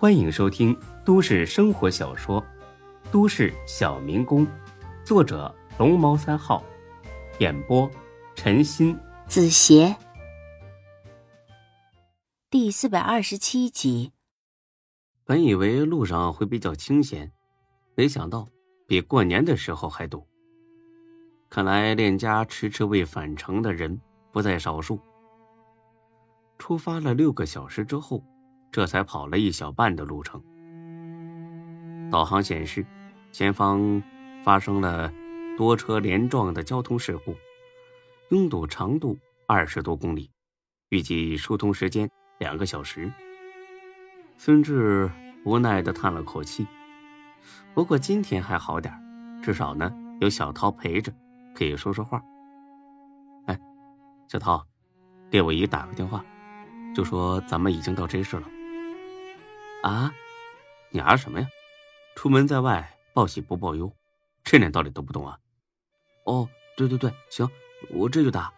欢迎收听都市生活小说《都市小民工》，作者龙猫三号，演播陈鑫、子邪，第四百二十七集。本以为路上会比较清闲，没想到比过年的时候还堵。看来链家迟迟未返程的人不在少数。出发了六个小时之后，这才跑了一小半的路程。导航显示，前方发生了多车连撞的交通事故，拥堵长度二十多公里，预计疏通时间两个小时。孙志无奈的叹了口气。不过今天还好点至少呢有小涛陪着，可以说说话。哎，小涛，给我姨打个电话。就说咱们已经到 J 市了。啊，你啊什么呀？出门在外，报喜不报忧，这点道理都不懂啊？哦，对对对，行，我这就打。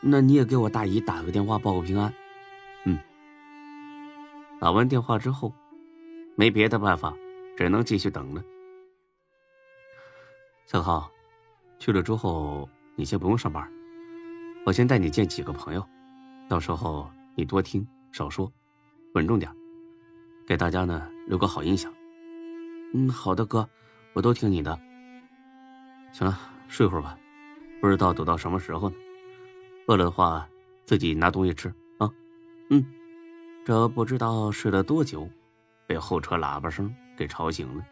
那你也给我大姨打个电话，报个平安。嗯。打完电话之后，没别的办法，只能继续等了。小浩，去了之后你先不用上班，我先带你见几个朋友，到时候。你多听少说，稳重点，给大家呢留个好印象。嗯，好的哥，我都听你的。行了，睡会儿吧，不知道堵到什么时候呢。饿了的话，自己拿东西吃啊。嗯，这不知道睡了多久，被后车喇叭声给吵醒了。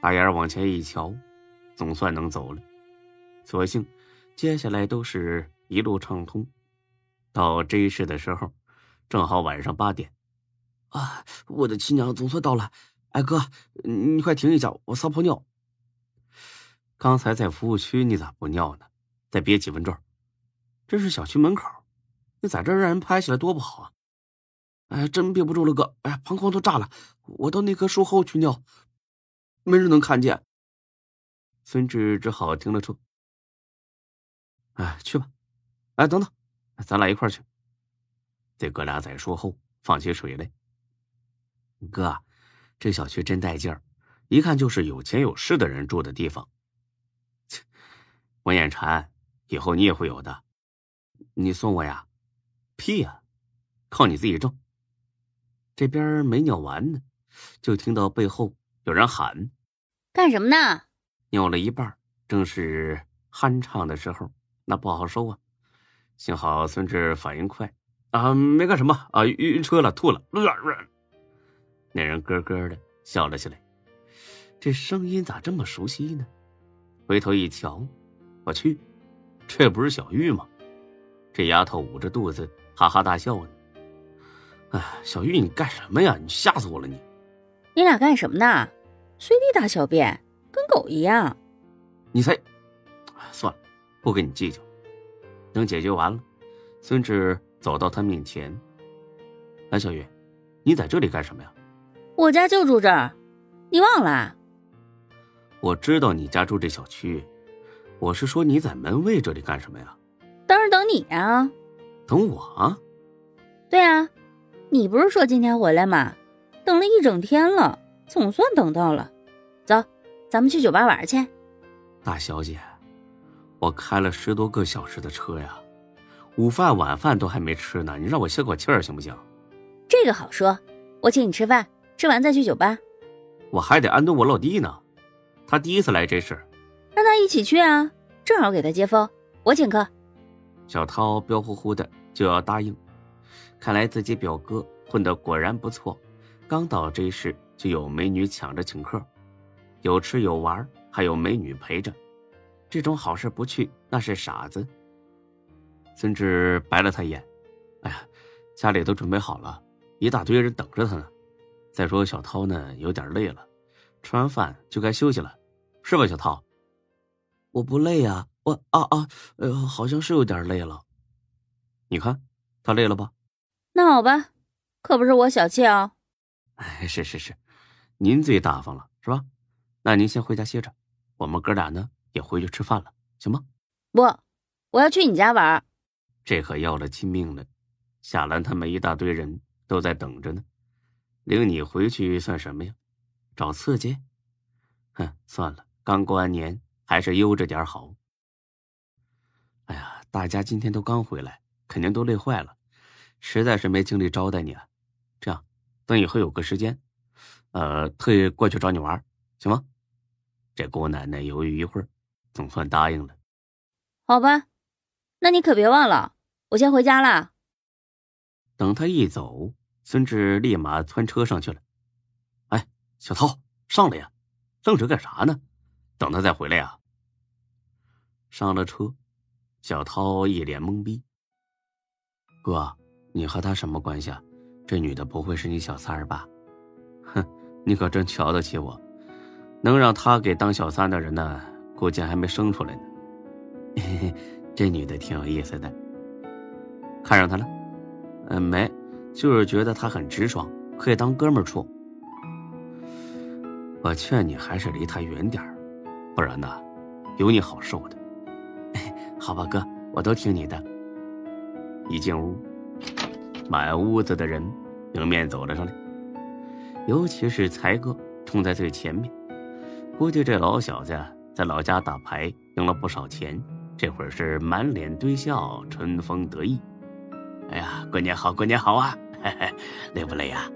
大眼往前一瞧，总算能走了。所幸，接下来都是一路畅通。到 J 市的时候，正好晚上八点。啊，我的亲娘总算到了！哎哥，你快停一下，我撒泡尿。刚才在服务区，你咋不尿呢？再憋几分钟。这是小区门口，你在这让人拍起来多不好啊！哎，真憋不住了，哥！哎，膀胱都炸了，我到那棵树后去尿，没人能看见。孙志只好停了车。哎，去吧。哎，等等。咱俩一块去。这哥俩在树后放起水来。哥，这小区真带劲儿，一看就是有钱有势的人住的地方。切，文眼馋，以后你也会有的。你送我呀？屁呀，靠你自己挣。这边没尿完呢，就听到背后有人喊：“干什么呢？”尿了一半，正是酣畅的时候，那不好收啊。幸好孙志反应快，啊，没干什么啊，晕车了，吐了。那人咯咯的笑了起来，这声音咋这么熟悉呢？回头一瞧，我去，这不是小玉吗？这丫头捂着肚子哈哈大笑呢。哎，小玉，你干什么呀？你吓死我了！你，你俩干什么呢？随地大小便，跟狗一样。你才，算了，不跟你计较。等解决完了，孙志走到他面前。哎小玉，你在这里干什么呀？我家就住这儿，你忘了？我知道你家住这小区，我是说你在门卫这里干什么呀？当然等你啊。等我？对啊，你不是说今天回来吗？等了一整天了，总算等到了。走，咱们去酒吧玩去。大小姐。我开了十多个小时的车呀，午饭晚饭都还没吃呢，你让我歇口气儿行不行？这个好说，我请你吃饭，吃完再去酒吧。我还得安顿我老弟呢，他第一次来这事，让他一起去啊，正好给他接风，我请客。小涛彪呼呼的就要答应，看来自己表哥混的果然不错，刚到这市就有美女抢着请客，有吃有玩，还有美女陪着。这种好事不去，那是傻子。孙志白了他一眼：“哎呀，家里都准备好了，一大堆人等着他呢。再说小涛呢，有点累了，吃完饭就该休息了，是吧，小涛？”“我不累呀，我啊啊，呃，好像是有点累了。你看他累了吧？那好吧，可不是我小气啊。哎，是是是，您最大方了，是吧？那您先回家歇着，我们哥俩呢？”也回去吃饭了，行吗？不，我要去你家玩。这可要了亲命了！夏兰他们一大堆人都在等着呢。领你回去算什么呀？找刺激？哼，算了，刚过完年，还是悠着点好。哎呀，大家今天都刚回来，肯定都累坏了，实在是没精力招待你啊。这样，等以后有个时间，呃，特意过去找你玩，行吗？这姑奶奶犹豫一会儿，总算答应了。好吧，那你可别忘了，我先回家了。等他一走，孙志立马窜车上去了。哎，小涛，上来呀！愣着干啥呢？等他再回来呀。上了车，小涛一脸懵逼。哥，你和他什么关系啊？这女的不会是你小三儿吧？哼，你可真瞧得起我。能让他给当小三的人呢，估计还没生出来呢。嘿嘿，这女的挺有意思的，看上她了。嗯，没，就是觉得他很直爽，可以当哥们处。我劝你还是离他远点不然呢，有你好受的。好吧，哥，我都听你的。一进屋，满屋子的人迎面走了上来，尤其是才哥冲在最前面。估计这老小子在老家打牌赢了不少钱，这会儿是满脸堆笑，春风得意。哎呀，过年好，过年好啊！嘿 嘿累不累呀？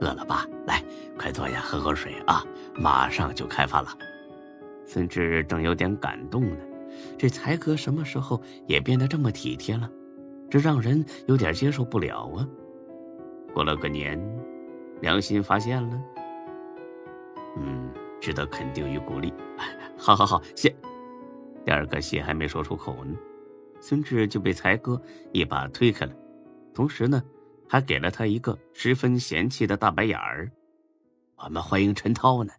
饿了吧？来，快坐下，喝口水啊！马上就开饭了。孙志正有点感动呢，这才哥什么时候也变得这么体贴了？这让人有点接受不了啊！过了个年，良心发现了，嗯，值得肯定与鼓励。好好好，谢。第二个谢还没说出口呢，孙志就被才哥一把推开了。同时呢，还给了他一个十分嫌弃的大白眼儿。我们欢迎陈涛呢，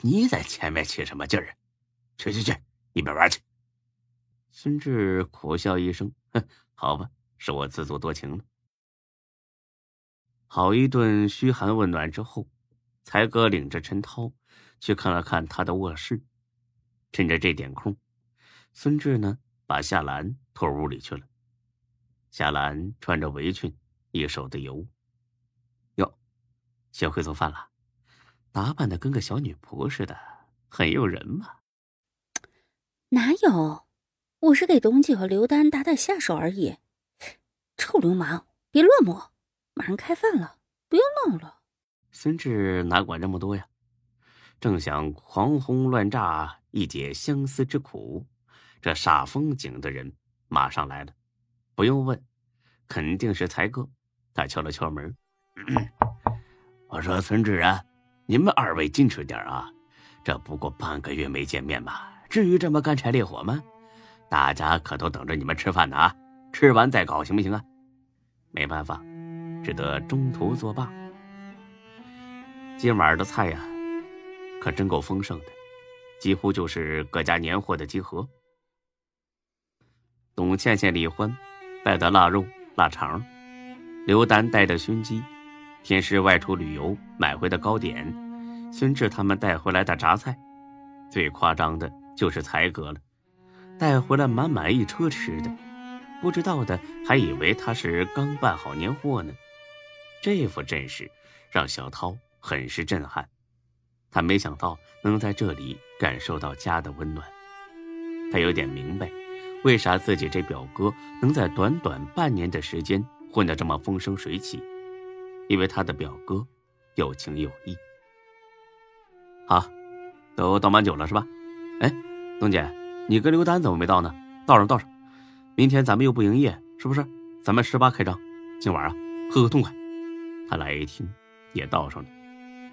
你在前面起什么劲儿？去去去，一边玩去。孙志苦笑一声，哼，好吧，是我自作多情了。好一顿嘘寒问暖之后，才哥领着陈涛去看了看他的卧室。趁着这点空，孙志呢把夏兰拖屋里去了。夏兰穿着围裙，一手的油。哟，学会做饭了，打扮的跟个小女仆似的，很诱人嘛。哪有，我是给董姐和刘丹打打下手而已。臭流氓，别乱摸！马上开饭了，不要闹了。孙志哪管这么多呀？正想狂轰乱炸一解相思之苦，这煞风景的人马上来了。不用问，肯定是才哥。他敲了敲门，我说：“孙志啊，你们二位矜持点啊，这不过半个月没见面吧，至于这么干柴烈火吗？大家可都等着你们吃饭呢啊！吃完再搞行不行啊？”没办法，只得中途作罢。今晚的菜呀，可真够丰盛的，几乎就是各家年货的集合。董倩倩、李欢。带的腊肉、腊肠，刘丹带的熏鸡，天师外出旅游买回的糕点，孙志他们带回来的榨菜，最夸张的就是才哥了，带回来满满一车吃的，不知道的还以为他是刚办好年货呢。这副阵势让小涛很是震撼，他没想到能在这里感受到家的温暖，他有点明白。为啥自己这表哥能在短短半年的时间混得这么风生水起？因为他的表哥有情有义。好，都倒满酒了是吧？哎，东姐，你跟刘丹怎么没到呢？倒上倒上，明天咱们又不营业，是不是？咱们十八开张，今晚啊喝个痛快。他俩一听也倒上了，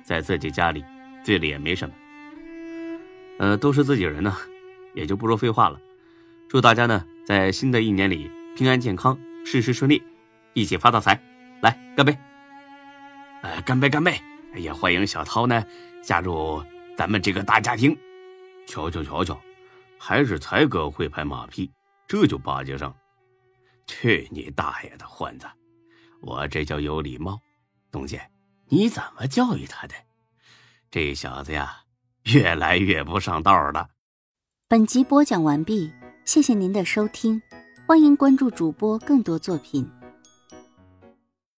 在自己家里醉了也没什么。呃，都是自己人呢，也就不说废话了。祝大家呢，在新的一年里平安健康，事事顺利，一起发大财！来，干杯！呃，干杯，干杯！也欢迎小涛呢加入咱们这个大家庭。瞧瞧瞧瞧，还是才哥会拍马屁，这就巴结上。去你大爷的混子！我这叫有礼貌。东姐，你怎么教育他的？这小子呀，越来越不上道了。本集播讲完毕。谢谢您的收听，欢迎关注主播更多作品。